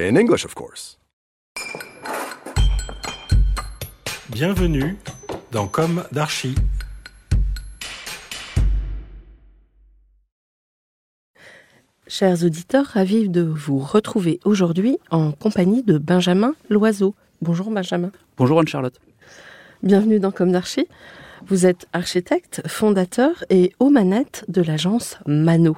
In English, of course. Bienvenue dans Comme d'Archi. Chers auditeurs, ravis de vous retrouver aujourd'hui en compagnie de Benjamin Loiseau. Bonjour Benjamin. Bonjour Anne-Charlotte. Bienvenue dans Comme d'Archi. Vous êtes architecte, fondateur et aux manettes de l'agence Mano.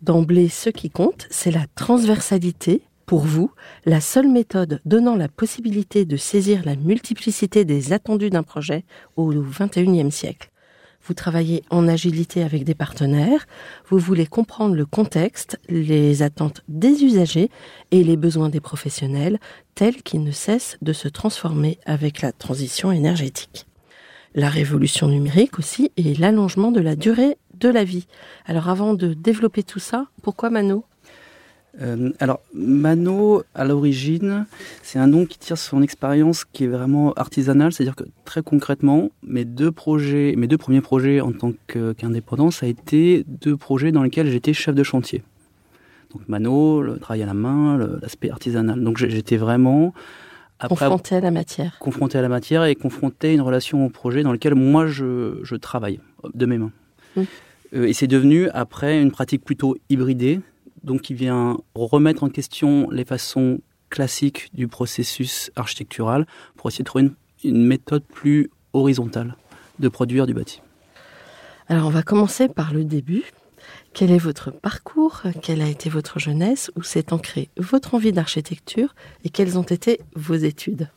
D'emblée, ce qui compte, c'est la transversalité. Pour vous, la seule méthode donnant la possibilité de saisir la multiplicité des attendus d'un projet au XXIe siècle. Vous travaillez en agilité avec des partenaires, vous voulez comprendre le contexte, les attentes des usagers et les besoins des professionnels, tels qu'ils ne cessent de se transformer avec la transition énergétique. La révolution numérique aussi et l'allongement de la durée de la vie. Alors avant de développer tout ça, pourquoi Mano? Euh, alors, Mano, à l'origine, c'est un nom qui tire son expérience qui est vraiment artisanale, c'est-à-dire que très concrètement, mes deux projets, mes deux premiers projets en tant qu'indépendant, ça a été deux projets dans lesquels j'étais chef de chantier. Donc Mano, le travail à la main, l'aspect artisanal. Donc j'étais vraiment après Confronté à la matière. confronté à la matière et confronté à une relation au projet dans lequel moi je, je travaille de mes mains. Mm. Euh, et c'est devenu après une pratique plutôt hybridée, donc qui vient remettre en question les façons classiques du processus architectural pour essayer de trouver une, une méthode plus horizontale de produire du bâti. Alors on va commencer par le début. Quel est votre parcours? Quelle a été votre jeunesse? Où s'est ancrée votre envie d'architecture? Et quelles ont été vos études?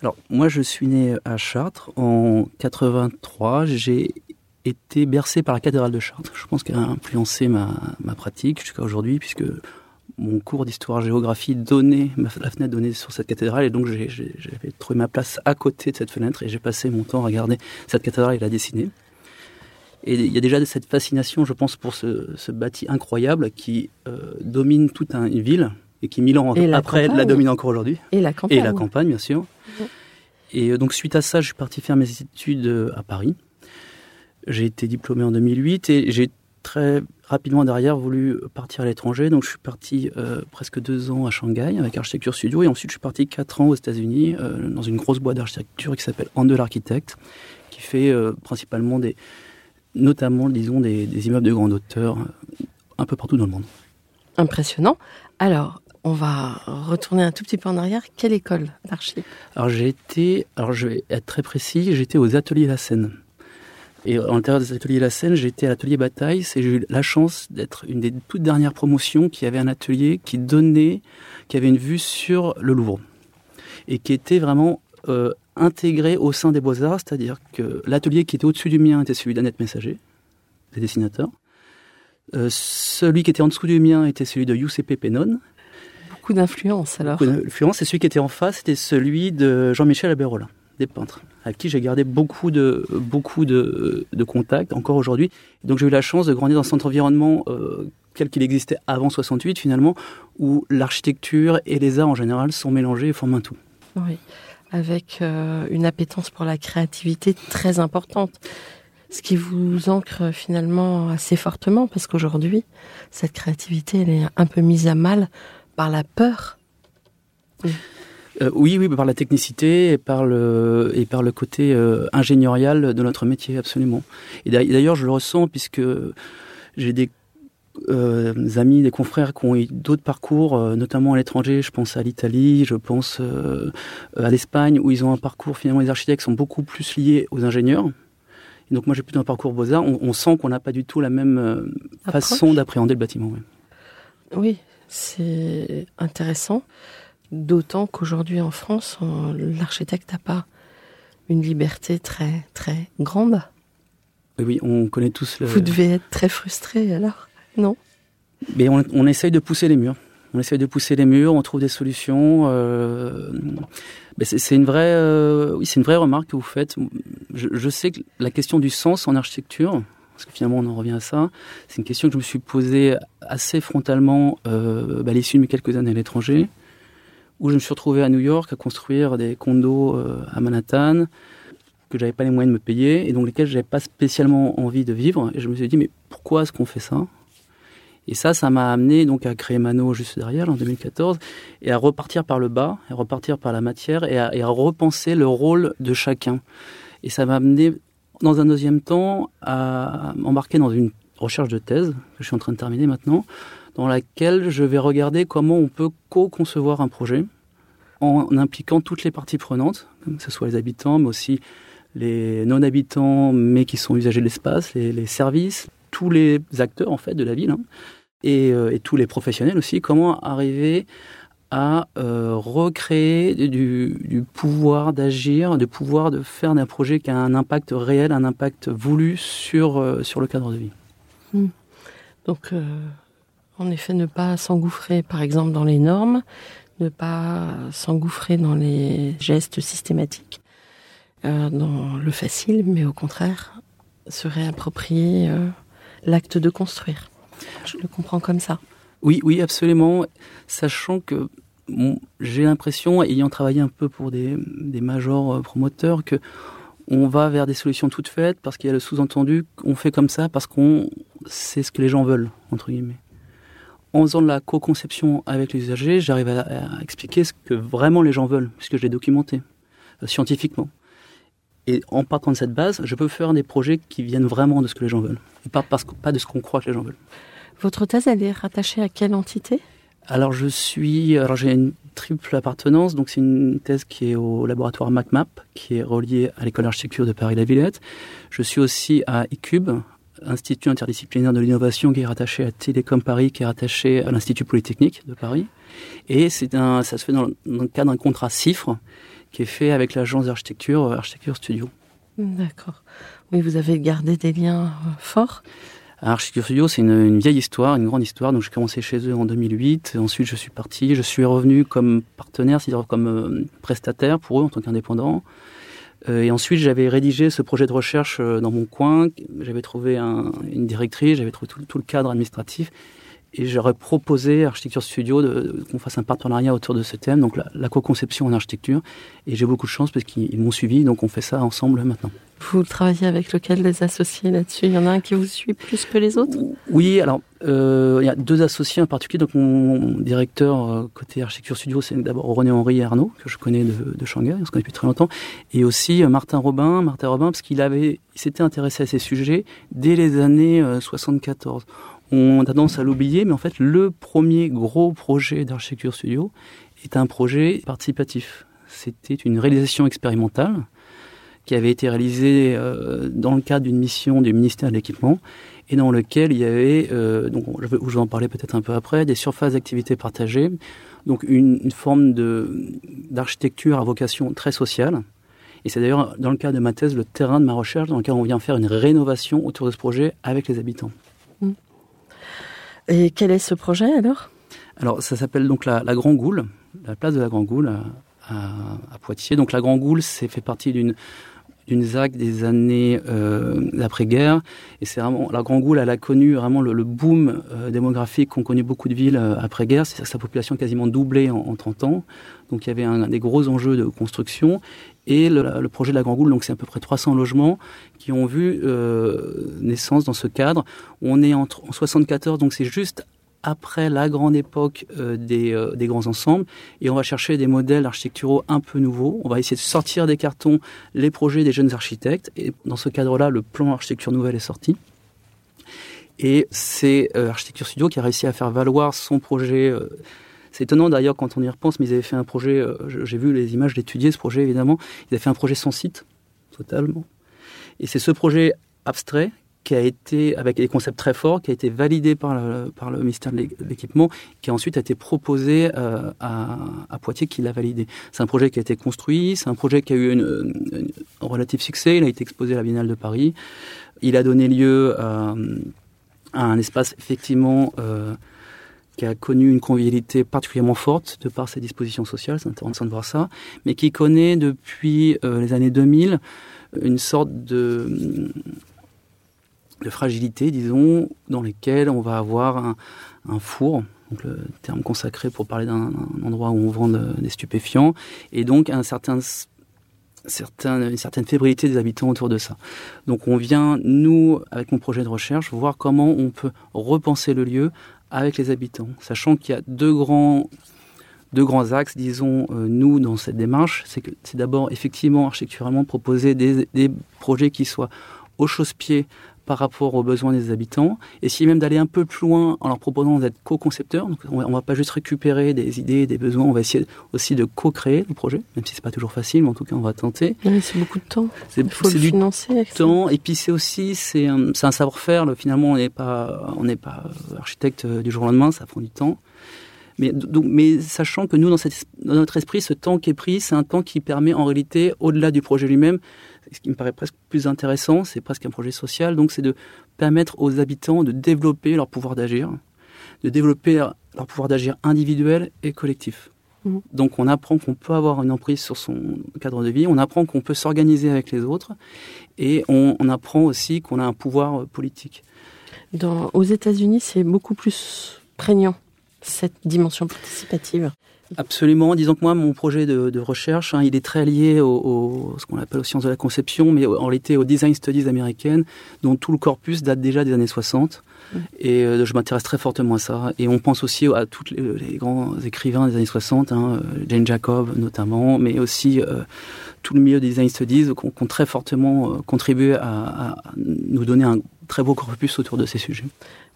Alors, moi, je suis né à Chartres en 83. J'ai été bercé par la cathédrale de Chartres. Je pense qu'elle a influencé ma, ma pratique jusqu'à aujourd'hui, puisque mon cours d'histoire-géographie donnait, ma- la fenêtre donnait sur cette cathédrale, et donc j'ai- j'ai- j'avais trouvé ma place à côté de cette fenêtre, et j'ai passé mon temps à regarder cette cathédrale et la dessiner. Et il y a déjà cette fascination, je pense, pour ce, ce bâti incroyable qui euh, domine toute un- une ville, et qui, mille ans la après, campagne. la domine encore aujourd'hui. Et la campagne Et la campagne, bien sûr. Et euh, donc, suite à ça, je suis parti faire mes études euh, à Paris. J'ai été diplômé en 2008 et j'ai très rapidement derrière voulu partir à l'étranger. Donc, je suis parti euh, presque deux ans à Shanghai avec Architecture Studio et ensuite je suis parti quatre ans aux États-Unis euh, dans une grosse boîte d'architecture qui s'appelle Handel Architect, qui fait euh, principalement des, notamment, disons, des, des immeubles de grande hauteur un peu partout dans le monde. Impressionnant. Alors, on va retourner un tout petit peu en arrière. Quelle école d'archi? Alors j'ai été, alors je vais être très précis, j'étais aux ateliers La Seine. Et à l'intérieur des ateliers La Seine, j'étais à l'atelier Bataille. C'est j'ai eu la chance d'être une des toutes dernières promotions qui avait un atelier qui donnait, qui avait une vue sur le Louvre et qui était vraiment euh, intégré au sein des Beaux Arts, c'est-à-dire que l'atelier qui était au-dessus du mien était celui d'Annette Messager, des dessinateurs. Euh, celui qui était en dessous du mien était celui de UCP Pennon. Beaucoup d'influence alors. Beaucoup d'influence. Et celui qui était en face, c'était celui de Jean-Michel Abérolin, des peintres, avec qui j'ai gardé beaucoup de, beaucoup de, de contacts encore aujourd'hui. Donc j'ai eu la chance de grandir dans cet environnement euh, tel qu'il existait avant 68 finalement, où l'architecture et les arts en général sont mélangés et forment un tout. Oui. Avec euh, une appétence pour la créativité très importante. Ce qui vous ancre finalement assez fortement, parce qu'aujourd'hui, cette créativité, elle est un peu mise à mal par la peur. Euh, oui, oui, par la technicité et par le, et par le côté euh, ingénierial de notre métier, absolument. Et d'a- d'ailleurs, je le ressens puisque j'ai des euh, amis, des confrères qui ont eu d'autres parcours, euh, notamment à l'étranger. Je pense à l'Italie, je pense euh, à l'Espagne, où ils ont un parcours, finalement, les architectes sont beaucoup plus liés aux ingénieurs. Et donc moi, j'ai plutôt un parcours beaux-arts. On, on sent qu'on n'a pas du tout la même façon d'appréhender le bâtiment. ouais. Oui, c'est intéressant. D'autant qu'aujourd'hui en France, l'architecte n'a pas une liberté très très grande. Oui, oui, on connaît tous le... Vous devez être très frustré alors, non? Mais on, on essaye de pousser les murs. on essaie de pousser les murs, on trouve des solutions. c'est une vraie, oui, c'est une vraie remarque que vous faites. Je, je, sais que la question du sens en architecture, parce que finalement on en revient à ça, c'est une question que je me suis posée assez frontalement euh, bah, à l'issue de mes quelques années à l'étranger, où je me suis retrouvé à New York à construire des condos euh, à Manhattan que j'avais pas les moyens de me payer et donc lesquels j'avais pas spécialement envie de vivre. Et je me suis dit mais pourquoi est-ce qu'on fait ça? Et ça, ça m'a amené donc à créer Mano juste derrière en 2014 et à repartir par le bas, à repartir par la matière et à, et à repenser le rôle de chacun. Et ça m'a amené dans un deuxième temps, à m'embarquer dans une recherche de thèse que je suis en train de terminer maintenant, dans laquelle je vais regarder comment on peut co-concevoir un projet en impliquant toutes les parties prenantes, que ce soit les habitants, mais aussi les non-habitants, mais qui sont usagers de l'espace, les, services, tous les acteurs en fait de la ville, hein, et, euh, et, tous les professionnels aussi. Comment arriver à euh, recréer du, pouvoir d'agir, du pouvoir de faire d'un projet qui a un impact réel, un impact voulu sur, euh, sur le cadre de vie. Hmm. Donc, en effet, ne pas s'engouffrer, par exemple, dans les normes, ne pas s'engouffrer dans les gestes systématiques, dans le facile, mais au contraire, se réapproprier l'acte de construire. Je le comprends comme ça. Oui, oui, absolument. Sachant que j'ai l'impression, ayant travaillé un peu pour des, majors euh, promoteurs, que on va vers des solutions toutes faites parce qu'il y a le sous-entendu qu'on fait comme ça parce qu'on c'est ce que les gens veulent entre guillemets. En faisant de la co-conception avec les usagers, j'arrive à, expliquer ce que vraiment les gens veulent puisque je l'ai documenté euh, scientifiquement. Et en partant de cette base, je peux faire des projets qui viennent vraiment de ce que les gens veulent et pas parce pas de ce qu'on croit que les gens veulent. Votre thèse, elle est rattachée à quelle entité? Alors je suis, alors j'ai une triple appartenance, donc c'est une thèse qui est au laboratoire MacMap, qui est relié à l'école d'architecture de Paris-La Villette. Je suis aussi à ICUBE, Institut interdisciplinaire de l'innovation qui est rattaché à Télécom Paris, qui est rattaché à l'Institut Polytechnique de Paris. Et c'est un, ça se fait dans, le cadre d'un contrat CIFRE qui est fait avec l'agence d'architecture Architecture Studio. D'accord. Oui, vous avez gardé des liens euh, forts Architecture Studio, c'est une, vieille histoire, une grande histoire. Donc, j'ai commencé chez eux en 2008. Ensuite, je suis parti. Je suis revenu comme partenaire, c'est-à-dire comme euh, prestataire pour eux en tant qu'indépendant. Euh, et ensuite, j'avais rédigé ce projet de recherche euh, dans mon coin. J'avais trouvé une directrice, j'avais trouvé tout, le cadre administratif. Et j'aurais proposé à Architecture Studio qu'on fasse un partenariat autour de ce thème, donc la, la co-conception en architecture. Et j'ai beaucoup de chance parce qu'ils m'ont suivi, donc on fait ça ensemble maintenant. Vous travaillez avec lequel des associés là-dessus? Il y en a un qui vous suit plus que les autres? Oui, alors euh, il y a deux associés en particulier. Donc mon directeur euh, côté architecture studio, c'est d'abord René Henri Arnaud que je connais de, de, Shanghai, on se connaît depuis très longtemps, et aussi euh, Martin Robin, Martin Robin parce qu'il avait, s'était intéressé à ces sujets dès les années 74. On a tendance à l'oublier, mais en fait le premier gros projet d'architecture studio est un projet participatif. C'était une réalisation expérimentale qui avait été réalisé euh, dans le cadre d'une mission du ministère de l'Équipement et dans lequel il y avait, euh, je vais, en parler peut-être un peu après, des surfaces d'activité partagées, donc une, forme d'architecture à vocation très sociale. Et c'est d'ailleurs dans le cas de ma thèse le terrain de ma recherche dans lequel on vient faire une rénovation autour de ce projet avec les habitants. Et quel est ce projet alors? Alors ça s'appelle donc la, la Grand Goule, la place de la Grand Goule à, Poitiers. Donc la Grand Goule, c'est fait partie d'une ZAC des années euh, d'après-guerre. Et c'est vraiment, la Grand Goule, elle a connu vraiment le, boom euh, démographique qu'ont connu beaucoup de villes euh, après-guerre. Que sa population a quasiment doublé en, en, 30 ans. Donc il y avait un, des gros enjeux de construction. Et le, projet de la Grand Goule, donc c'est à peu près 300 logements qui ont vu euh, naissance dans ce cadre. On est en, en 74, donc c'est juste après la grande époque euh, des, euh, des, grands ensembles et on va chercher des modèles architecturaux un peu nouveaux. On va essayer de sortir des cartons les projets des jeunes architectes et dans ce cadre-là, le plan architecture nouvelle est sorti. Et c'est Architecture Studio qui a réussi à faire valoir son projet. Euh, c'est étonnant d'ailleurs quand on y repense, mais ils avaient fait un projet, j'ai vu les images d'étudier ce projet évidemment, ils avaient fait un projet sans site, totalement. Et c'est ce projet abstrait qui a été, avec des concepts très forts, qui a été validé par le, par le ministère de l'équipement, qui a ensuite été proposé euh, à, Poitiers, qui l'a validé. C'est un projet qui a été construit, c'est un projet qui a eu un relatif succès, il a été exposé à la Biennale de Paris. Il a donné lieu à, à un espace effectivement euh, qui a connu une convivialité particulièrement forte de par ses dispositions sociales, c'est intéressant de voir ça, mais qui connaît depuis euh, les années 2000 une sorte de, fragilité, disons, dans lesquelles on va avoir un, four, donc le terme consacré pour parler d'un endroit où on vend des stupéfiants, et donc un certain une certaine fébrilité des habitants autour de ça. Donc on vient, nous, avec mon projet de recherche, voir comment on peut repenser le lieu avec les habitants, sachant qu'il y a deux grands, axes, disons, euh, nous, dans cette démarche. C'est d'abord, effectivement, architecturalement, proposer des, des projets qui soient au chausse-pied par rapport aux besoins des habitants, si même d'aller un peu plus loin en leur proposant d'être co-concepteurs. Donc on ne va pas juste récupérer des idées, des besoins, on va essayer aussi de co-créer le projet, même si c'est pas toujours facile, mais en tout cas on va tenter. c'est beaucoup de temps. Il faut le financer. temps, et puis c'est aussi c'est un, un savoir-faire. Finalement, on n'est pas on n'est pas architecte du jour au lendemain, ça prend du temps. Mais, donc, mais sachant que nous, dans, cette, dans notre esprit, ce temps qui est pris, c'est un temps qui permet en réalité, au-delà du projet lui-même, ce qui me paraît presque plus intéressant, c'est presque un projet social, donc c'est de permettre aux habitants de développer leur pouvoir d'agir, de développer leur pouvoir d'agir individuel et collectif. Mmh. Donc on apprend qu'on peut avoir une emprise sur son cadre de vie, on apprend qu'on peut s'organiser avec les autres, et on, apprend aussi qu'on a un pouvoir euh, politique. Dans, aux États-Unis, c'est beaucoup plus prégnant, cette dimension participative. Absolument. Disons que moi, mon projet de, recherche, hein, il est très lié au, ce qu'on appelle aux sciences de la conception, mais en réalité aux design studies américaines, dont tout le corpus date déjà des années 60. Mm. Et euh, je m'intéresse très fortement à ça. Et on pense aussi à tous les, grands écrivains des années 60, hein, euh, Jane Jacob notamment, mais aussi euh, tout le milieu des design studies qui ont, très fortement contribué à, nous donner un très beau corpus autour de ces sujets.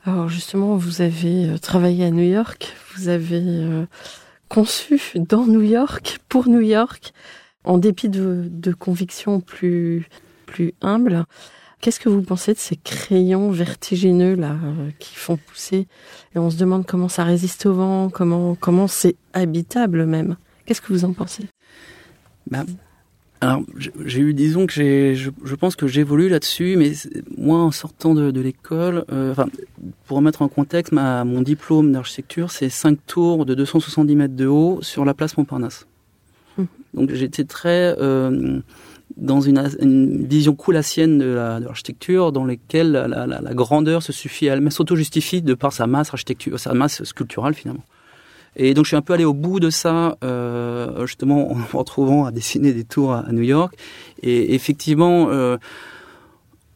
Alors justement, vous avez travaillé à New York, vous avez conçu dans New York, pour New York, en dépit de, convictions plus, plus humbles. Qu'est-ce que vous pensez de ces crayons vertigineux là euh, qui font pousser? Et on se demande comment ça résiste au vent, comment comment c'est habitable même. Qu'est-ce que vous en pensez? Bah, alors, j'ai eu, disons que j'ai, je, pense que j'évolue là-dessus, mais moi, en sortant de, l'école, euh, enfin, pour remettre en contexte, ma, mon diplôme d'architecture, c'est cinq tours de 270 mètres de haut sur la place Montparnasse. Mmh. Donc, j'étais très euh, dans une, une, vision coulassienne de, la, de l'architecture, dans laquelle la, la, la, grandeur se suffit elle-même, s'auto-justifie de par sa masse architecture, sa masse sculpturale finalement. Et donc je suis un peu allé au bout de ça, euh, justement en retrouvant à dessiner des tours à, New York. Et effectivement, euh,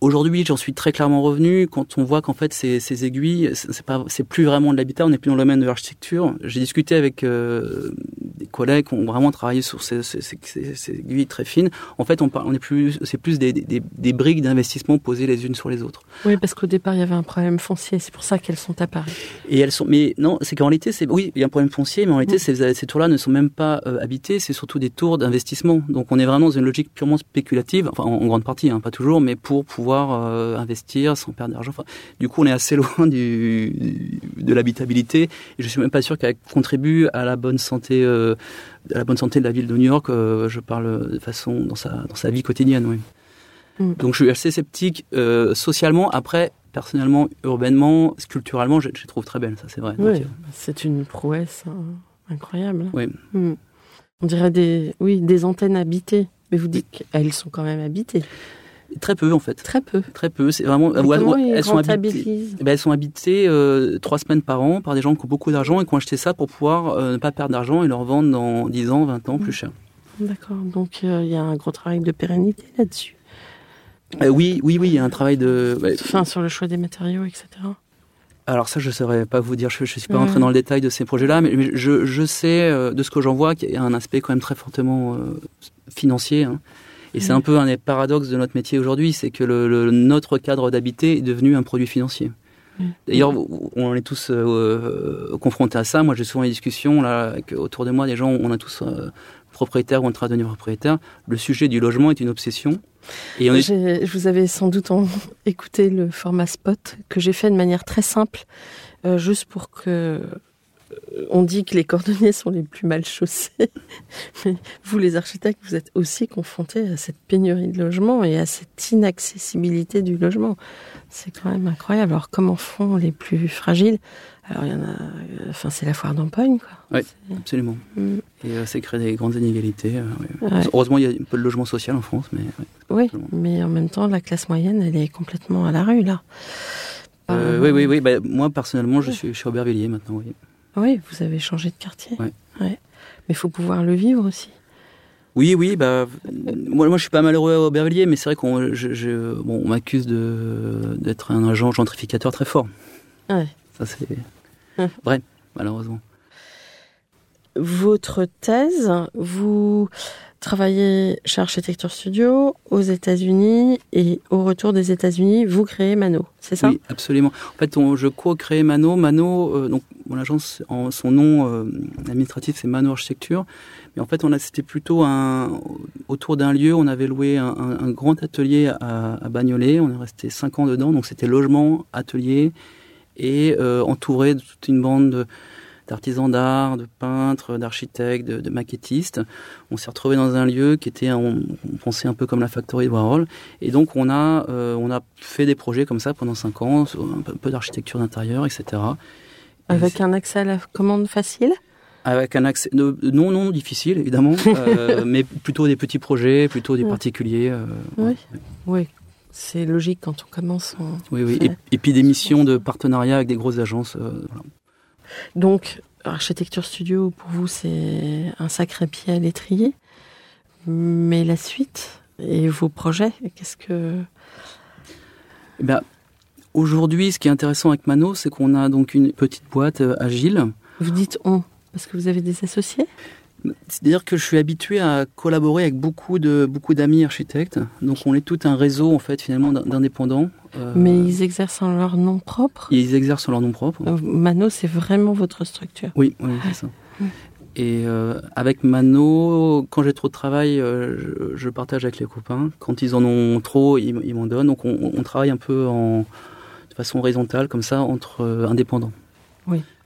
Aujourd'hui, j'en suis très clairement revenu quand on voit qu'en fait ces, ces aiguilles, c'est pas, c'est plus vraiment de l'habitat, on n'est plus dans le domaine de l'architecture. J'ai discuté avec euh, des collègues qui ont vraiment travaillé sur ces, ces, ces aiguilles très fines. En fait, on, est plus, c'est plus des, des, des briques d'investissement posées les unes sur les autres. Oui, parce qu'au départ, il y avait un problème foncier, c'est pour ça qu'elles sont apparues. Et elles sont, mais non, c'est qu'en réalité, c'est, oui, il y a un problème foncier, mais en réalité, ces, ces tours-là ne sont même pas euh, habitées, c'est surtout des tours d'investissement. Donc, on est vraiment dans une logique purement spéculative, enfin, en, en grande partie, hein, pas toujours, mais pour pouvoir euh, investir sans perdre d'argent. Enfin, du coup, on est assez loin du, de l'habitabilité. Et je suis même pas sûr qu'elle contribue à la bonne santé, euh, à la bonne santé de la ville de New York. Euh, je parle de façon dans sa dans sa vie quotidienne. Oui. Mm. Donc, je suis assez sceptique socialement. Après, personnellement, urbainement, sculpturalement, je, je trouve très belle. Ça, c'est vrai. Oui, c'est une prouesse hein, incroyable. Oui. Mm. On dirait des, oui, des antennes habitées. Mais vous dites qu'elles sont quand même habitées. Très peu en fait. Très peu. Très peu. C'est vraiment. elles, sont habitées, eh ben, elles sont habitées euh, trois semaines par an par des gens qui ont beaucoup d'argent et qui ont acheté ça pour pouvoir euh, ne pas perdre d'argent et leur vendre dans 10 ans, 20 ans plus mm. cher. D'accord. Donc euh, il y a un gros travail de pérennité là-dessus. oui, oui, oui, il y a un travail de. Enfin, sur le choix des matériaux, etc. Alors ça, je ne saurais pas vous dire, je ne suis pas rentré dans le détail de ces projets-là, mais je, je sais, de ce que j'en vois, qu'il y a un aspect quand même très fortement financier. Hein. Et c'est un peu un des paradoxes de notre métier aujourd'hui, c'est que le, notre cadre d'habiter est devenu un produit financier. D'ailleurs, on est tous euh, confrontés à ça. Moi, j'ai souvent des discussions là autour de moi, des gens, on a tous euh, propriétaires ou en train de devenir propriétaire. Le sujet du logement est une obsession. Et Je vous avais sans doute écouté le format spot que j'ai fait de manière très simple, euh, juste pour que on dit que les cordonniers sont les plus mal chaussés. Mais vous, les architectes, vous êtes aussi confrontés à cette pénurie de logement et à cette inaccessibilité du logement. C'est quand même incroyable. Alors, comment font les plus fragiles? Alors, il y en a. euh, Enfin, c'est la foire d'empoigne, quoi. Oui, C'est- absolument. Mm. Et euh, ça crée des grandes inégalités. euh. Ouais. Heureusement, il y a un peu de logement social en France, mais ouais. Oui, mais en même temps, la classe moyenne, elle est complètement à la rue, là. Euh, Euh, oui, oui, oui. bah, moi, personnellement, je suis chez Aubervilliers maintenant. Oui. Oui, vous avez changé de quartier. Ouais. Ouais. Mais il faut pouvoir le vivre aussi. Oui, oui, bah, moi, moi, je suis pas malheureux à Aubervilliers, mais c'est vrai qu'on je- je- bon, on m'accuse d'être un agent gentrificateur très fort. Ouais. Ça, c'est Hum. vrai, malheureusement. Votre thèse, vous travaillez chez Architecture Studio aux États-Unis et au retour des États-Unis, vous créez Mano, c'est ça? Oui, absolument. En fait, on- je co-crée Mano. Mano, euh, donc mon agence, en, son nom euh, administratif, c'est Mano Architecture. Mais en fait, c'était plutôt un, autour d'un lieu. On avait loué un grand atelier à, à Bagnolet. On est resté cinq ans dedans. Donc, c'était logement, atelier et euh, entouré de toute une bande de- d'artisans d'art, de peintres, d'architectes, de, de maquettistes. On s'est retrouvé dans un lieu qui était, on, on pensait un peu comme la factory de Warhol. Et donc on a, euh, on a fait des projets comme ça pendant cinq ans, sur un peu, d'architecture d'intérieur, etc. Et Avec un accès à la commande facile? Avec un accès non non difficile évidemment, euh, mais plutôt des petits projets, plutôt des Ouais. particuliers. euh, Oui. Oui, c'est logique quand on commence. on- Oui oui. Et, et puis des missions de partenariat avec des grosses agences. euh, voilà. Donc, Architecture Studio, pour vous, c'est un sacré pied à l'étrier. Mais la suite et vos projets, qu'est-ce que... Eh ben, aujourd'hui, ce qui est intéressant avec Mano, c'est qu'on a donc une petite boîte euh, agile. Vous dites on, parce que vous avez des associés? C'est-à-dire que je suis habitué à collaborer avec beaucoup de beaucoup d'amis architectes. Donc on est tout un réseau en fait finalement d'in- d'indépendants. Euh, Mais ils exercent en leur nom propre? Ils exercent en leur nom propre. Euh, Mano, c'est vraiment votre structure. Oui, oui, c'est ça. Et euh, avec Mano, quand j'ai trop de travail, je, je partage avec les copains. Quand ils en ont trop, ils, m'en donnent. Donc on, on travaille un peu en, de façon horizontale, comme ça, entre indépendants.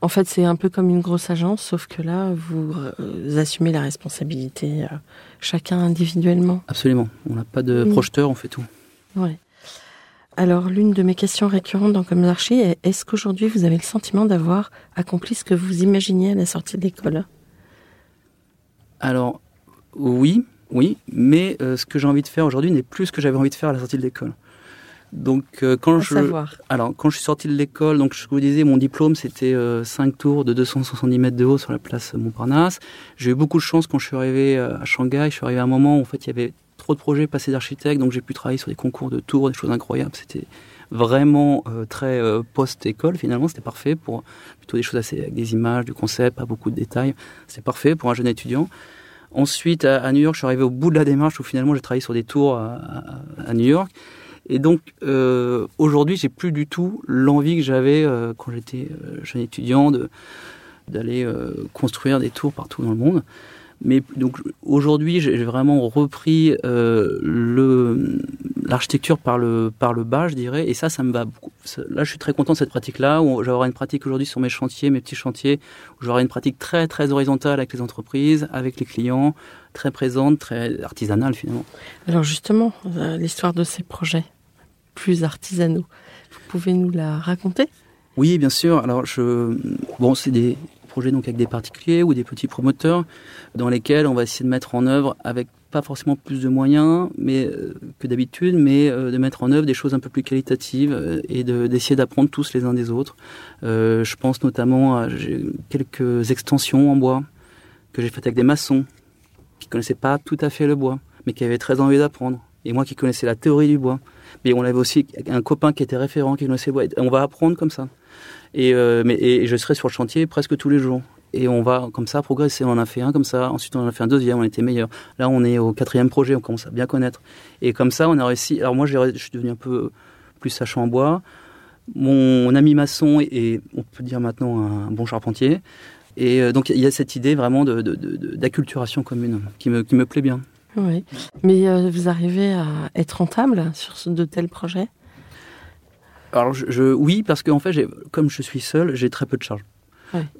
En fait, c'est un peu comme une grosse agence, sauf que là, vous, euh, assumez la responsabilité euh, chacun individuellement. Absolument. On n'a pas de Mm. projeteur, on fait tout. Ouais. Alors, l'une de mes questions récurrentes dans Comme est est-ce qu'aujourd'hui vous avez le sentiment d'avoir accompli ce que vous imaginiez à la sortie de l'école? Alors, oui, oui, mais euh, ce que j'ai envie de faire aujourd'hui n'est plus ce que j'avais envie de faire à la sortie de l'école. Donc, euh, quand À je, savoir. alors, quand je suis sorti de l'école, donc je vous disais, mon diplôme c'était 5 tours de 270 mètres de haut sur la place Montparnasse. J'ai eu beaucoup de chance quand je suis arrivé euh, à Shanghai. Je suis arrivé à un moment où en fait il y avait trop de projets passés d'architectes, donc j'ai pu travailler sur des concours de tours, des choses incroyables. C'était vraiment euh, très euh, post-école finalement. C'était parfait pour plutôt des choses assez avec des images, du concept, pas beaucoup de détails. C'était parfait pour un jeune étudiant. Ensuite, à, à New York, je suis arrivé au bout de la démarche où finalement j'ai travaillé sur des tours à, à- à New York. Et donc, euh, aujourd'hui, j'ai plus du tout l'envie que j'avais euh, quand j'étais euh, jeune étudiant de d'aller euh, construire des tours partout dans le monde. Mais donc aujourd'hui, j'ai vraiment repris le l'architecture par le par le bas, je dirais, et ça, ça me va beaucoup. Là, je suis très content de cette pratique-là. Où j'aurai une pratique aujourd'hui sur mes chantiers, mes petits chantiers, où j'aurai une pratique très très horizontale avec les entreprises, avec les clients, très présente, très artisanale finalement. Alors justement, l'histoire de ces projets plus artisanaux, vous pouvez nous la raconter? Oui, bien sûr. Alors, je, bon, c'est des projets donc avec des particuliers ou des petits promoteurs dans lesquels on va essayer de mettre en œuvre avec pas forcément plus de moyens mais euh, que d'habitude, mais euh, de mettre en œuvre des choses un peu plus qualitatives euh, et de- d'essayer d'apprendre tous les uns des autres. Je pense notamment à quelques extensions en bois que j'ai faites avec des maçons qui connaissaient pas tout à fait le bois, mais qui avaient très envie d'apprendre. Et moi qui connaissais la théorie du bois. Mais on avait aussi un copain qui était référent, qui connaissait bois. On va apprendre comme ça. Et, euh, mais, et je serai sur le chantier presque tous les jours. Et on va comme ça progresser. On en a fait un comme ça, ensuite on en a fait un deuxième, on était meilleur. Là on est au quatrième projet, on commence à bien connaître. Et comme ça on a réussi. Alors moi je suis devenu un peu plus sachant en bois. Mon ami maçon est, on peut dire maintenant, un bon charpentier. Et euh, donc il y a cette idée vraiment d'acculturation commune qui me, qui me plaît bien. Oui. Mais euh, vous arrivez à être rentable sur de tels projets? Alors je, je- oui, parce qu'en fait, j'ai- comme je suis seul, j'ai très peu de charges.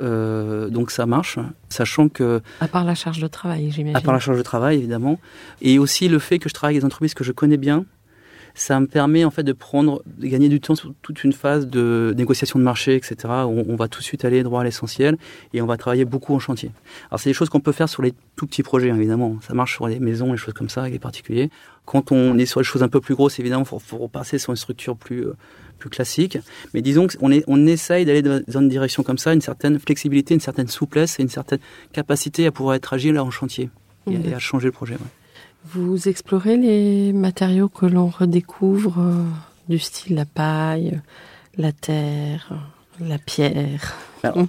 Euh, donc ça marche, sachant que... À part la charge de travail, j'imagine. À part la charge de travail, évidemment. Et aussi le fait que je travaille avec des entreprises que je connais bien, ça me permet en fait de prendre, de gagner du temps sur toute une phase de négociation de marché, etc. On, on va tout de suite aller droit à l'essentiel et on va travailler beaucoup en chantier. Alors c'est des choses qu'on peut faire sur les tout petits projets, hein, évidemment. Ça marche sur les maisons, les choses comme ça, avec les particuliers. Quand on est sur les choses un peu plus grosses, évidemment, il faut, faut repasser sur une structure plus euh, plus classique. Mais disons qu'on est, on essaye d'aller dans une direction comme ça, une certaine flexibilité, une certaine souplesse et une certaine capacité à pouvoir être agile en chantier et, et à changer le projet. Ouais. Vous explorez les matériaux que l'on redécouvre, euh, du style la paille, la terre, la pierre. Alors,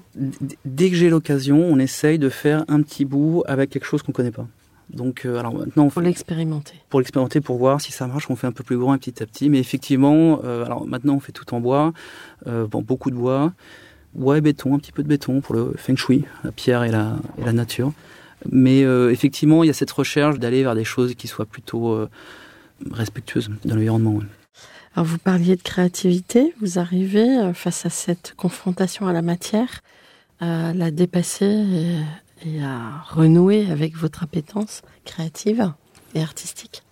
dès que j'ai l'occasion, on essaye de faire un petit bout avec quelque chose qu'on connaît pas. Donc, euh, alors maintenant, on pour l'expérimenter. Pour l'expérimenter, pour voir si ça marche, on fait un peu plus grand et petit à petit. Mais effectivement, euh, alors maintenant, on fait tout en bois, euh, bon, beaucoup de bois, bois et béton, un petit peu de béton pour le feng shui, la pierre et la, et la nature. Mais euh, effectivement, il y a cette recherche d'aller vers des choses qui soient plutôt euh, respectueuses de l'environnement. Ouais. Alors vous parliez de créativité, vous arrivez euh, face à cette confrontation à la matière à la dépasser et, et à renouer avec votre appétence créative et artistique?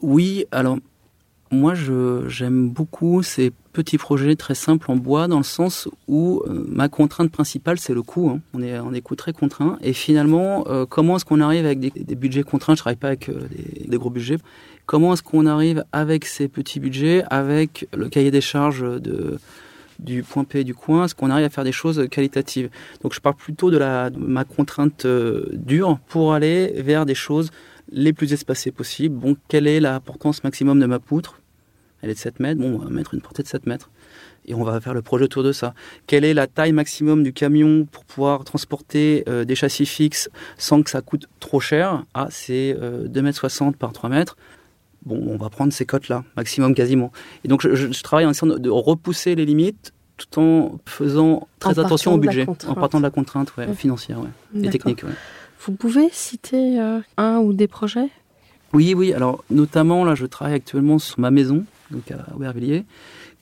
Oui, alors moi j'aime beaucoup ces petits projets très simples en bois dans le sens où euh, ma contrainte principale c'est le coût. Hein. On est on est coût très contraint et finalement euh, comment est-ce qu'on arrive avec des, budgets contraints? Je travaille pas avec euh, des, gros budgets. Comment est-ce qu'on arrive avec ces petits budgets, avec le cahier des charges du point P du coin, est-ce qu'on arrive à faire des choses qualitatives? Donc je parle plutôt de, ma contrainte dure pour aller vers des choses les plus espacées possibles. Bon, quelle est la portance maximum de ma poutre? Elle est de 7 mètres. Bon, on va mettre une portée de 7 mètres. Et on va faire le projet autour de ça. Quelle est la taille maximum du camion pour pouvoir transporter euh, des châssis fixes sans que ça coûte trop cher? Ah, c'est euh, 2,60 m par 3 mètres. Bon, on va prendre ces cotes-là, maximum quasiment. Et donc, je, je travaille en essayant de repousser les limites tout en faisant très en attention au budget, en partant de la contrainte ouais, ouais. financière ouais, et technique. Vous pouvez citer euh, un ou des projets? Oui, oui. Alors, notamment, là, je travaille actuellement sur ma maison, donc à Aubervilliers,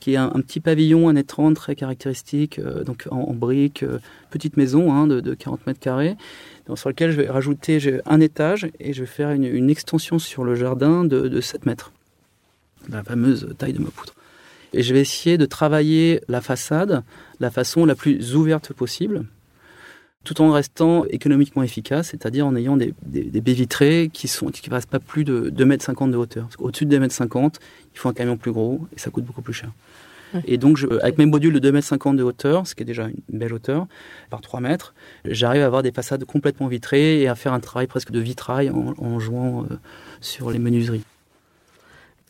qui est un, petit pavillon, un étrange très caractéristique, euh, donc en, en briques, euh, petite maison hein, de, de 40 mètres carrés, sur lequel je vais rajouter un étage et je vais faire une, une extension sur le jardin de, de 7 mètres, la fameuse taille de ma poutre. Et je vais essayer de travailler la façade la façon la plus ouverte possible, tout en restant économiquement efficace, c'est-à-dire en ayant des, des, des, baies vitrées qui sont qui passent pas plus de 2,50 m de hauteur. Au-dessus de 2,50 m, il faut un camion plus gros et ça coûte beaucoup plus cher. Ouais. Et donc, je, avec mes modules de 2,50 m de hauteur, ce qui est déjà une belle hauteur, par 3 mètres, j'arrive à avoir des façades complètement vitrées et à faire un travail presque de vitrail en, en jouant euh, sur les menuiseries.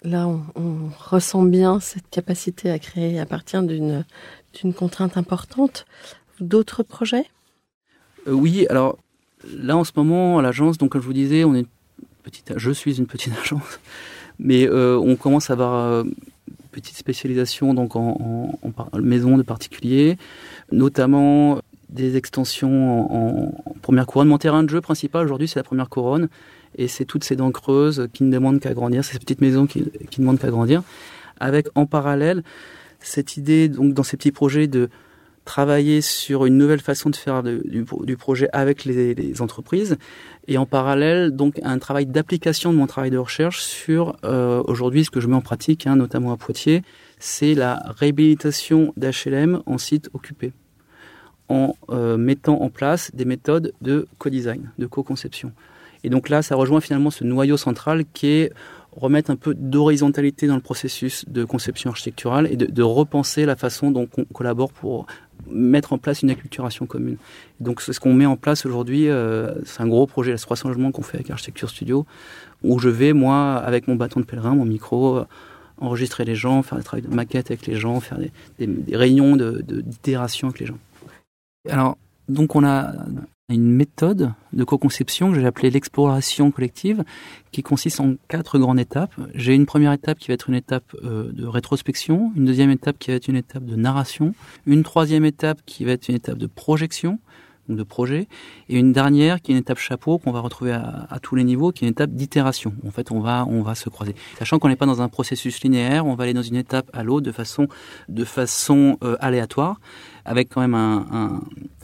Là, on, on, ressent bien cette capacité à créer à partir d'une contrainte importante. D'autres projets? Euh, Oui, alors là en ce moment à l'agence, donc comme je vous disais, on est une petite, je suis une petite agence, mais euh, on commence à avoir euh, petite spécialisation donc en, en, maison de particuliers, notamment des extensions en, en, première couronne. Mon terrain de jeu principal aujourd'hui c'est la première couronne et c'est toutes ces dents creuses qui ne demandent qu'à grandir, ces petites maisons qui, qui ne demandent qu'à grandir, avec en parallèle cette idée donc dans ces petits projets de travailler sur une nouvelle façon de faire du, projet avec les, les, entreprises et en parallèle donc un travail d'application de mon travail de recherche sur euh, aujourd'hui ce que je mets en pratique, hein, notamment à Poitiers, c'est la réhabilitation d'HLM en site occupé en euh, mettant en place des méthodes de co-design, de co-conception. Et donc là, ça rejoint finalement ce noyau central qui est remettre un peu d'horizontalité dans le processus de conception architecturale et de, de repenser la façon dont on collabore pour mettre en place une acculturation commune. Donc c'est ce qu'on met en place aujourd'hui, euh, c'est un gros projet, les 300 logements qu'on fait avec Architecture Studio, où je vais, moi, avec mon bâton de pèlerin, mon micro, euh, enregistrer les gens, faire des travaux de maquette avec les gens, faire des, réunions d'itération de, avec les gens. Alors, donc on a une méthode de co-conception que j'ai appelée l'exploration collective, qui consiste en quatre grandes étapes. J'ai une première étape qui va être une étape euh, de rétrospection, une deuxième étape qui va être une étape de narration, une troisième étape qui va être une étape de projection, de projet, et une dernière qui est une étape chapeau qu'on va retrouver à, à, tous les niveaux, qui est une étape d'itération. En fait, on va, on va se croiser. Sachant qu'on n'est pas dans un processus linéaire, on va aller dans une étape à l'autre de façon, de façon euh, aléatoire, avec quand même un. un,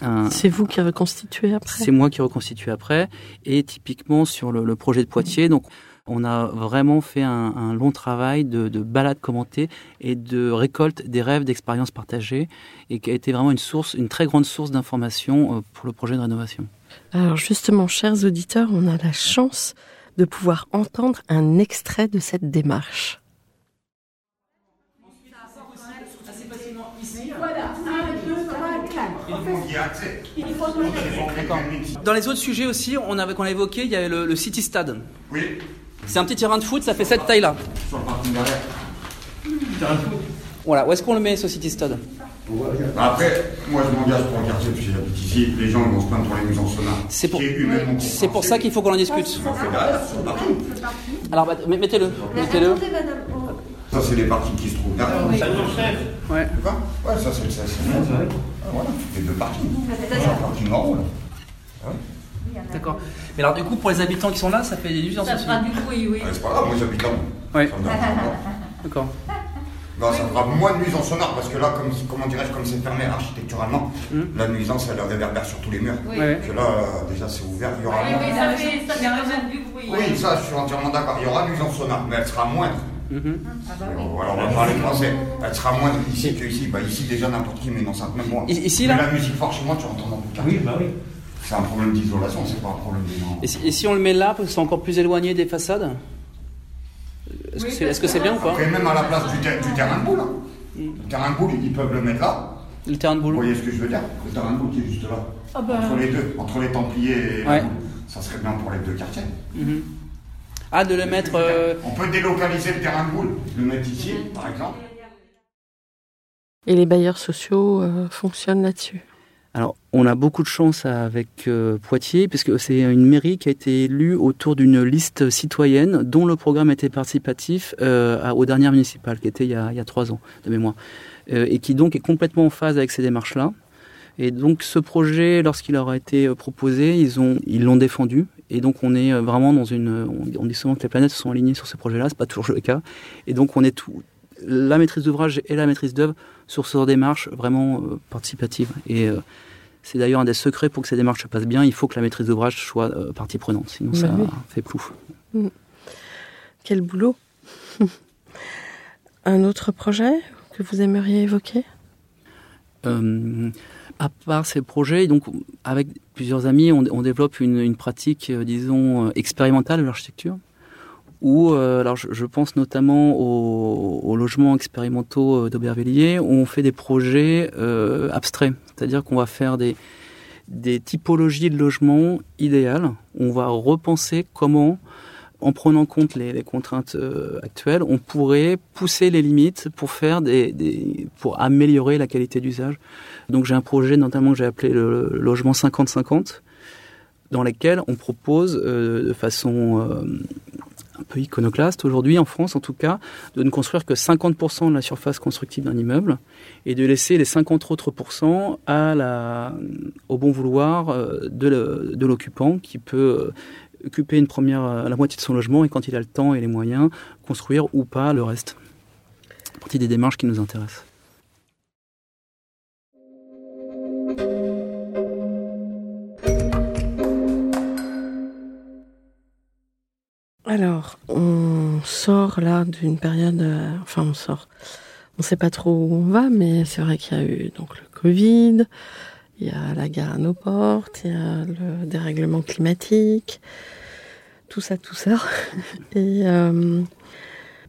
un c'est vous qui reconstituez après? C'est moi qui reconstitue après, et typiquement sur le, le projet de Poitiers, donc. On a vraiment fait un, un long travail de, de balade commentée et de récolte des rêves d'expériences partagées et qui a été vraiment une source, une très grande source d'information euh, pour le projet de rénovation. Alors justement, chers auditeurs, on a la chance de pouvoir entendre un extrait de cette démarche. Dans les autres sujets aussi, on avait qu'on a évoqué, il y avait le, le City Stade. Oui. C'est un petit terrain de foot, ça fait cette taille-là. Sur le parking derrière. Terrain de foot. Voilà, où est-ce qu'on le met ce City Stade? Après, moi je m'engage pour le quartier, parce que j'habite ici, les gens ils vont se plaindre pour les mises en sonore. C'est pour, c'est pour ça qu'il faut qu'on en discute. Alors bah, mettez-le. Mettez-le. Ça c'est les parkings qui se trouvent derrière. Ouais. Ouais, ça c'est le. Voilà, les deux parkings. Un parking en haut là. D'accord. Mais alors du coup, pour les habitants qui sont là, ça fait des nuisances Ça aussi. fera du bruit, oui. Ouais, c'est pas grave, moi j'habite pas. D'accord. Non, ça fera moins de nuisance sonore parce que là, comme, comment dirais-je, comme c'est fermé architecturalement, la nuisance elle réverbère sur tous les murs. Oui. Que là, déjà c'est ouvert, il y aura Oui, moins. oui, ça fait, ça fait du bruit. Oui, ça je suis entièrement d'accord. Il y aura nuisance sonore, mais elle sera moindre. Mhm. Ah bah oui. Alors on va parler français. Elle sera moindre ici qu'ici. Bah, ici déjà n'importe qui met une enceinte, même moi. Ici, Mais là la musique fort chez moi, tu entends dans le quartier. bah oui. C'est un problème d'isolation, c'est pas un problème de. Et si, et si on le met là, parce que c'est encore plus éloigné des façades Est-ce que Oui, c'est est-ce que c'est bien ou pas Après, même à la place du, ter- du terrain de boule. hein. Le terrain de boule, ils peuvent le mettre là. Le terrain de Vous boule voyez ce que je veux dire Le terrain de boule qui est juste là. Ah bah. Entre les deux, entre les Templiers et la Ouais. boule. Ça serait bien pour les deux quartiers. Mhm. Ah, de le mettre. euh, On peut délocaliser le terrain de boule, le mettre ici, par exemple. Et les bailleurs sociaux euh, fonctionnent là-dessus. Alors, on a beaucoup de chance avec euh, Poitiers, puisque c'est une mairie qui a été élue autour d'une liste citoyenne dont le programme était participatif euh, aux dernières municipales, qui était il y a, il y a trois ans de mémoire, Euh, et qui donc est complètement en phase avec ces démarches-là. Et donc, ce projet, lorsqu'il leur a été proposé, ils ont, ils l'ont défendu. Et donc, on est euh, vraiment dans une. On, dit souvent que les planètes se sont alignées sur ce projet-là, c'est pas toujours le cas. Et donc, on est tout, la maîtrise d'ouvrage et la maîtrise d'œuvre sur ce démarche vraiment euh, participative. Et euh, c'est d'ailleurs un des secrets pour que ces démarches se passent bien. Il faut que la maîtrise d'ouvrage soit euh, partie prenante, sinon Bah ça oui. fait plouf. Quel boulot Un autre projet que vous aimeriez évoquer? À part ces projets, donc avec plusieurs amis, on, développe une, pratique, euh, disons, euh, expérimentale de l'architecture. Où, euh, alors je, pense notamment aux, logements expérimentaux d'Aubervilliers, où on fait des projets abstraits, c'est-à-dire qu'on va faire des, des typologies de logements idéales. On va repenser comment, en prenant en compte les, contraintes euh, actuelles, on pourrait pousser les limites pour faire des, pour améliorer la qualité d'usage. Donc j'ai un projet notamment que j'ai appelé le, logement 50-50, dans lequel on propose euh, de façon euh, un peu iconoclaste aujourd'hui en France en tout cas, de ne construire que 50% de la surface constructive d'un immeuble et de laisser les 50 autres pourcents à la, au bon vouloir de l'occupant qui peut occuper une première, euh, la moitié de son logement et quand il a le temps et les moyens, construire ou pas le reste. Partie des démarches qui nous intéressent. Alors, on sort là d'une période, euh, enfin on sort, on sait pas trop où on va, mais c'est vrai qu'il y a eu donc le Covid, il y a la guerre à nos portes, il y a le dérèglement climatique, tout ça, tout ça. Et euh,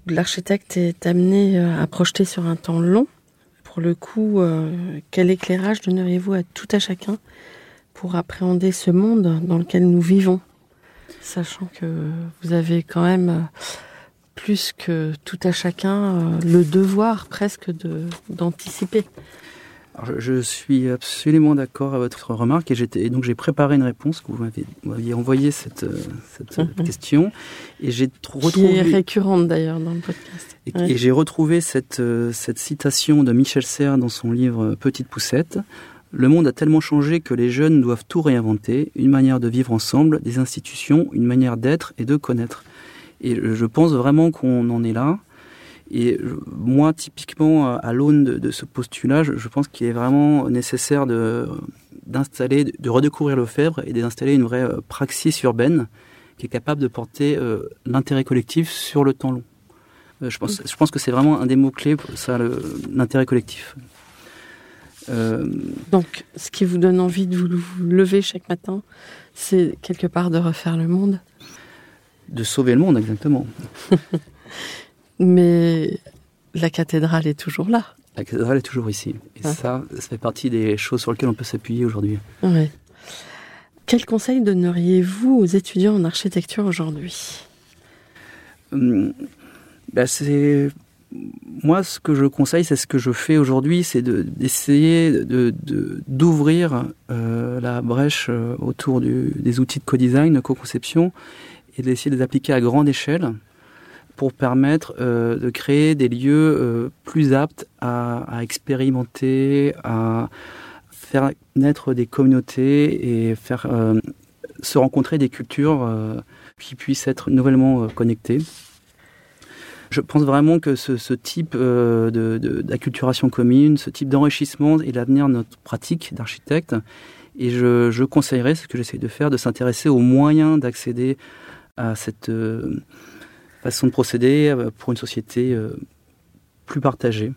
l'architecte est amené euh, à projeter sur un temps long. Pour le coup, euh, quel éclairage donneriez-vous à tout à chacun pour appréhender ce monde dans lequel nous vivons? Sachant que vous avez quand même plus que tout à chacun le devoir presque de d'anticiper. Alors, je, je suis absolument d'accord avec votre remarque et, donc j'ai préparé une réponse que vous m'aviez envoyé cette, euh, cette euh, Mhm. question et j'ai tr- Qui est retrouvé récurrente d'ailleurs dans le podcast. et, Ouais. et j'ai retrouvé cette, euh, cette citation de Michel Serres dans son livre Petite poussette Le monde a tellement changé que les jeunes doivent tout réinventer, une manière de vivre ensemble, des institutions, une manière d'être et de connaître. Et je pense vraiment qu'on en est là. Et moi, typiquement, à l'aune de, ce postulat, je, pense qu'il est vraiment nécessaire de, d'installer, de redécouvrir le Fèvre et d'installer une vraie euh, praxis urbaine qui est capable de porter euh, l'intérêt collectif sur le temps long. Euh, je, pense, je pense que c'est vraiment un des mots-clés pour ça, l'intérêt collectif. Donc, ce qui vous donne envie de vous lever chaque matin, c'est quelque part de refaire le monde? De sauver le monde, exactement. Mais la cathédrale est toujours là. La cathédrale est toujours ici. Et ah. ça, ça fait partie des choses sur lesquelles on peut s'appuyer aujourd'hui. Oui. Quel conseil donneriez-vous aux étudiants en architecture aujourd'hui? Hum, bah, c'est moi ce que je conseille, c'est ce que je fais aujourd'hui, c'est d'essayer de, d'ouvrir euh, la brèche euh, autour des outils de co-design, de co-conception, et d'essayer de les appliquer à grande échelle pour permettre euh, de créer des lieux euh, plus aptes à, expérimenter, à faire naître des communautés et faire euh, se rencontrer des cultures qui puissent être nouvellement connectées. Je pense vraiment que ce, type d'acculturation commune, ce type d'enrichissement est l'avenir de notre pratique d'architecte. Et je, je conseillerais, ce que j'essaie de faire, de s'intéresser aux moyens d'accéder à cette façon de procéder euh, pour une société euh, plus partagée,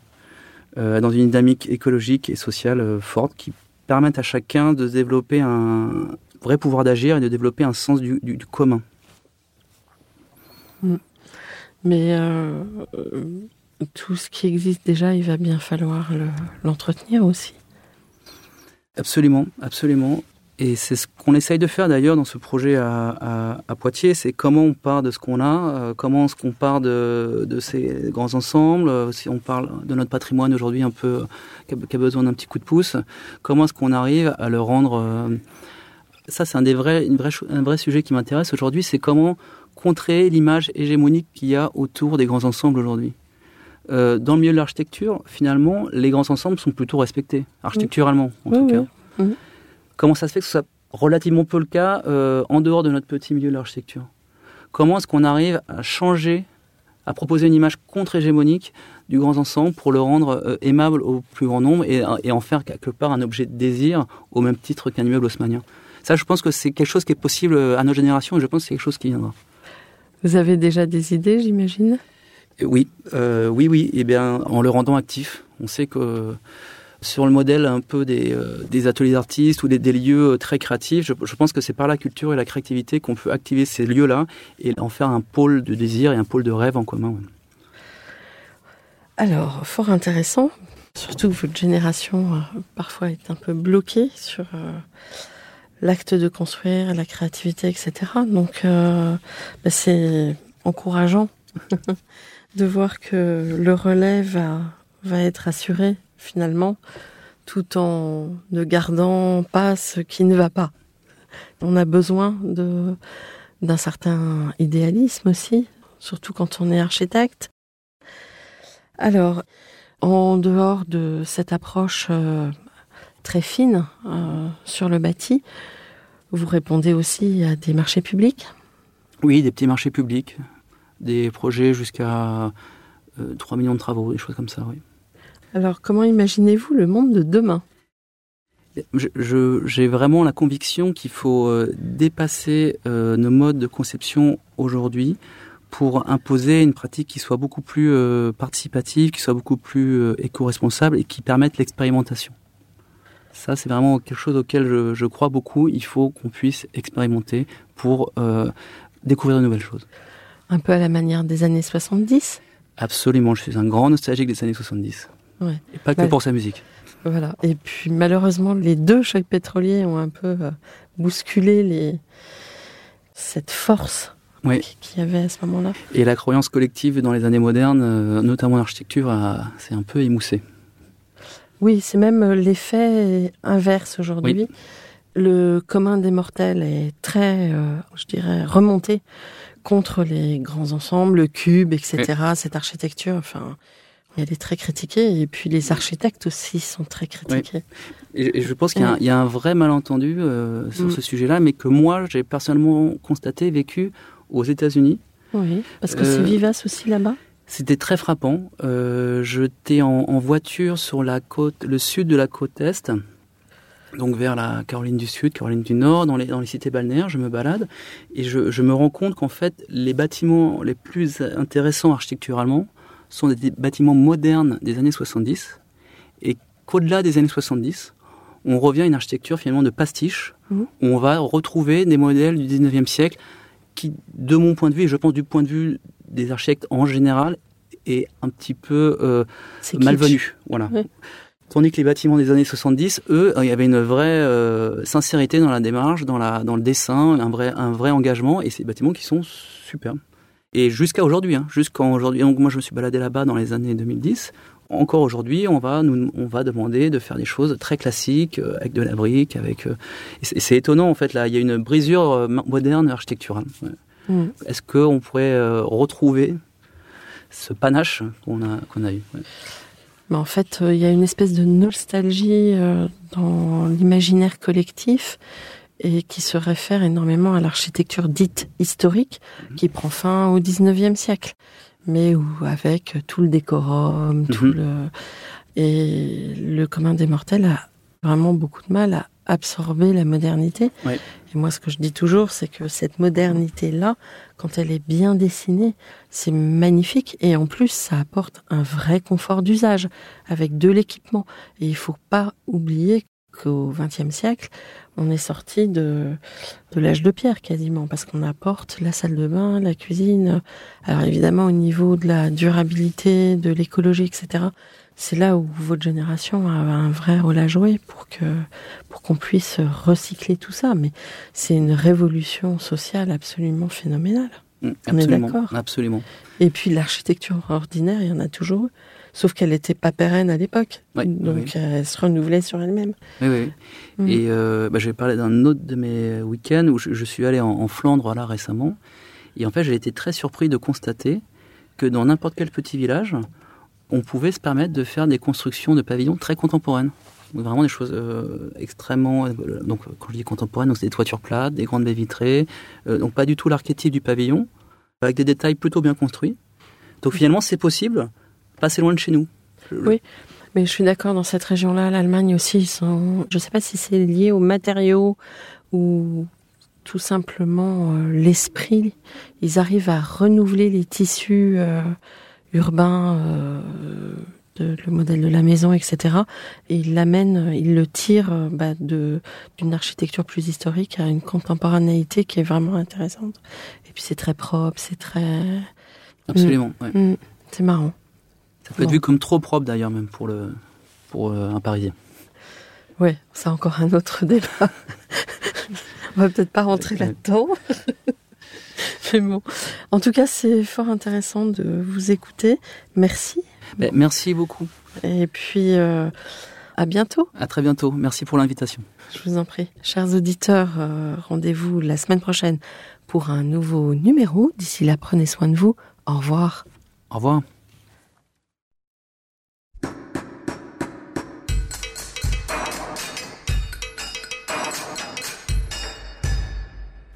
euh, dans une dynamique écologique et sociale forte qui permette à chacun de développer un vrai pouvoir d'agir et de développer un sens du, commun. Mm. Mais tout ce qui existe déjà, il va bien falloir l'entretenir aussi. Absolument, absolument. Et c'est ce qu'on essaye de faire d'ailleurs dans ce projet à, Poitiers, c'est comment on part de ce qu'on a, euh, comment est-ce qu'on part de, ces grands ensembles, euh, si on parle de notre patrimoine aujourd'hui un peu qui a, besoin d'un petit coup de pouce, comment est-ce qu'on arrive à le rendre... Euh, ça c'est un des vrais, une un vrai sujet qui m'intéresse aujourd'hui, c'est comment contrer l'image hégémonique qu'il y a autour des grands ensembles aujourd'hui. dans le milieu de l'architecture, finalement, les grands ensembles sont plutôt respectés, architecturalement en tout cas. Comment ça se fait que ce soit relativement peu le cas euh, en dehors de notre petit milieu de l'architecture? Comment est-ce qu'on arrive à changer, à proposer une image contre-hégémonique du grand ensemble pour le rendre euh, aimable au plus grand nombre et, en faire quelque part un objet de désir au même titre qu'un immeuble haussmanien Ça, je pense que c'est quelque chose qui est possible à nos générations et je pense que c'est quelque chose qui viendra. Vous avez déjà des idées, j'imagine? Oui, euh, oui, oui. Et eh bien, en le rendant actif. On sait que sur le modèle un peu des, euh, ateliers d'artistes ou des, lieux euh, très créatifs. Je, pense que c'est par la culture et la créativité qu'on peut activer ces lieux-là et en faire un pôle de désir et un pôle de rêve en commun. Alors, fort intéressant. Surtout que votre génération euh, parfois est un peu bloquée sur l'acte de construire, la créativité, etc. Donc, bah, c'est encourageant de voir que le relais va être assuré finalement, tout en ne gardant pas ce qui ne va pas. On a besoin d'un certain idéalisme aussi, surtout quand on est architecte. Alors, en dehors de cette approche euh, très fine euh, sur le bâti, vous répondez aussi à des marchés publics? Oui, des petits marchés publics, des projets jusqu'à 3 euh, millions de travaux, des choses comme ça, oui. Alors, comment imaginez-vous le monde de demain? J'ai vraiment la conviction qu'il faut euh, dépasser euh, nos modes de conception aujourd'hui pour imposer une pratique qui soit beaucoup plus euh, participative, qui soit beaucoup plus éco-responsable et qui permette l'expérimentation. Ça, c'est vraiment quelque chose auquel je, je crois beaucoup. Il faut qu'on puisse expérimenter pour découvrir de nouvelles choses. Un peu à la manière des années 70 Absolument, je suis un grand nostalgique des années 70. Et pas que pour sa musique. Voilà. Et puis malheureusement, les deux chocs pétroliers ont un peu euh, bousculé les... cette force qu'il y avait à ce moment-là. Et la croyance collective dans les années modernes, euh, notamment l'architecture, s'est un peu émoussée. Oui, c'est même euh, l'effet inverse aujourd'hui. Le commun des mortels est très, je dirais, remonté contre les grands ensembles, le cube, etc., cette architecture. Enfin, elle est très critiquée. Et puis les architectes aussi sont très critiqués. Et, je pense qu'il y, y, a un vrai malentendu euh, sur mm. ce sujet-là, mais que moi, j'ai personnellement constaté, vécu aux États-Unis. Oui, parce que c'est euh, vivace aussi là-bas. C'était très frappant. Euh, J'étais en, en, voiture sur la côte, le sud de la côte est, donc vers la Caroline du Sud, Caroline du Nord, dans les, dans les cités balnéaires. Je me balade et je, je me rends compte qu'en fait, les bâtiments les plus intéressants architecturalement sont des bâtiments modernes des années 70 et qu'au-delà des années 70, on revient à une architecture finalement de pastiche, mmh. où on va retrouver des modèles du 19e siècle qui, de mon point de vue, et je pense du point de vue des architectes en général, est un petit peu euh, malvenu. Voilà. Tandis que les bâtiments des années 70, eux, il y avait une vraie euh, sincérité dans la démarche, dans, la, dans le dessin, un vrai, un vrai engagement, et ces bâtiments qui sont superbes. Et jusqu'à aujourd'hui, hein, jusqu'en aujourd'hui. Donc moi, je me suis baladé là-bas dans les années 2010 encore aujourd'hui, on va, nous, on va demander de faire des choses très classiques, euh, avec de la brique, avec. Euh, c'est étonnant en fait. Là, il y a une brisure euh, moderne architecturale. Mm. Est-ce qu'on pourrait retrouver ce panache qu'on a, qu'on a eu? Mais En fait, il y a une espèce de nostalgie dans l'imaginaire collectif et qui se réfère énormément à l'architecture dite historique mm-hmm. qui prend fin au 19e siècle mais où avec tout le décorum, tout mhm. le et le commun des mortels a vraiment beaucoup de mal à absorber la modernité. Et moi, ce que je dis toujours, c'est que cette modernité-là, quand elle est bien dessinée, c'est magnifique. Et en plus, ça apporte un vrai confort d'usage avec de l'équipement. Et il faut pas oublier qu'au XXe siècle, on est sorti de, de l'âge de pierre quasiment, parce qu'on apporte la salle de bain, la cuisine. Alors évidemment, au niveau de la durabilité, de l'écologie, etc., c'est là où votre génération a un vrai rôle à jouer pour que pour qu'on puisse recycler tout ça. Mais c'est une révolution sociale absolument phénoménale. Mmh, on est d'accord Absolument. Et puis l'architecture ordinaire, il y en a toujours sauf qu'elle n'était pas pérenne à l'époque. donc elle se renouvelait sur elle-même. Oui, oui. Mm. Et euh, bah, je vais parler d'un autre de mes week-ends où je, suis allé en, Flandre là récemment. Et en fait, j'ai été très surpris de constater que dans n'importe quel petit village, on pouvait se permettre de faire des constructions de pavillons très contemporaines. Donc vraiment des choses euh, extrêmement. Euh, donc quand je dis contemporaines, c'est des toitures plates, des grandes baies vitrées. donc pas du tout l'archétype du pavillon, avec des détails plutôt bien construits. Donc finalement, c'est possible pas assez loin de chez nous. Oui, mais je suis d'accord, dans cette région-là, l'Allemagne aussi, sont... je ne sais pas si c'est lié aux matériaux ou tout simplement euh, l'esprit. Ils arrivent à renouveler les tissus euh, urbains, euh, de, le modèle de la maison, etc. Et ils l'amènent, ils le tirent bah, de d'une architecture plus historique à une contemporanéité qui est vraiment intéressante. Et puis c'est très propre, c'est très... Absolument, mm. Mm. C'est marrant. Ça peut être vu comme trop propre d'ailleurs, même pour, le, pour euh, un Parisien. Ouais, c'est encore un autre débat. On va peut-être pas rentrer là-dedans. Mais bon. En tout cas, c'est fort intéressant de vous écouter. Merci. Ben, merci beaucoup. Et puis, euh, à bientôt. À très bientôt. Merci pour l'invitation. Je vous en prie. Chers auditeurs, euh, rendez-vous la semaine prochaine pour un nouveau numéro. D'ici là, prenez soin de vous. Au revoir. Au revoir.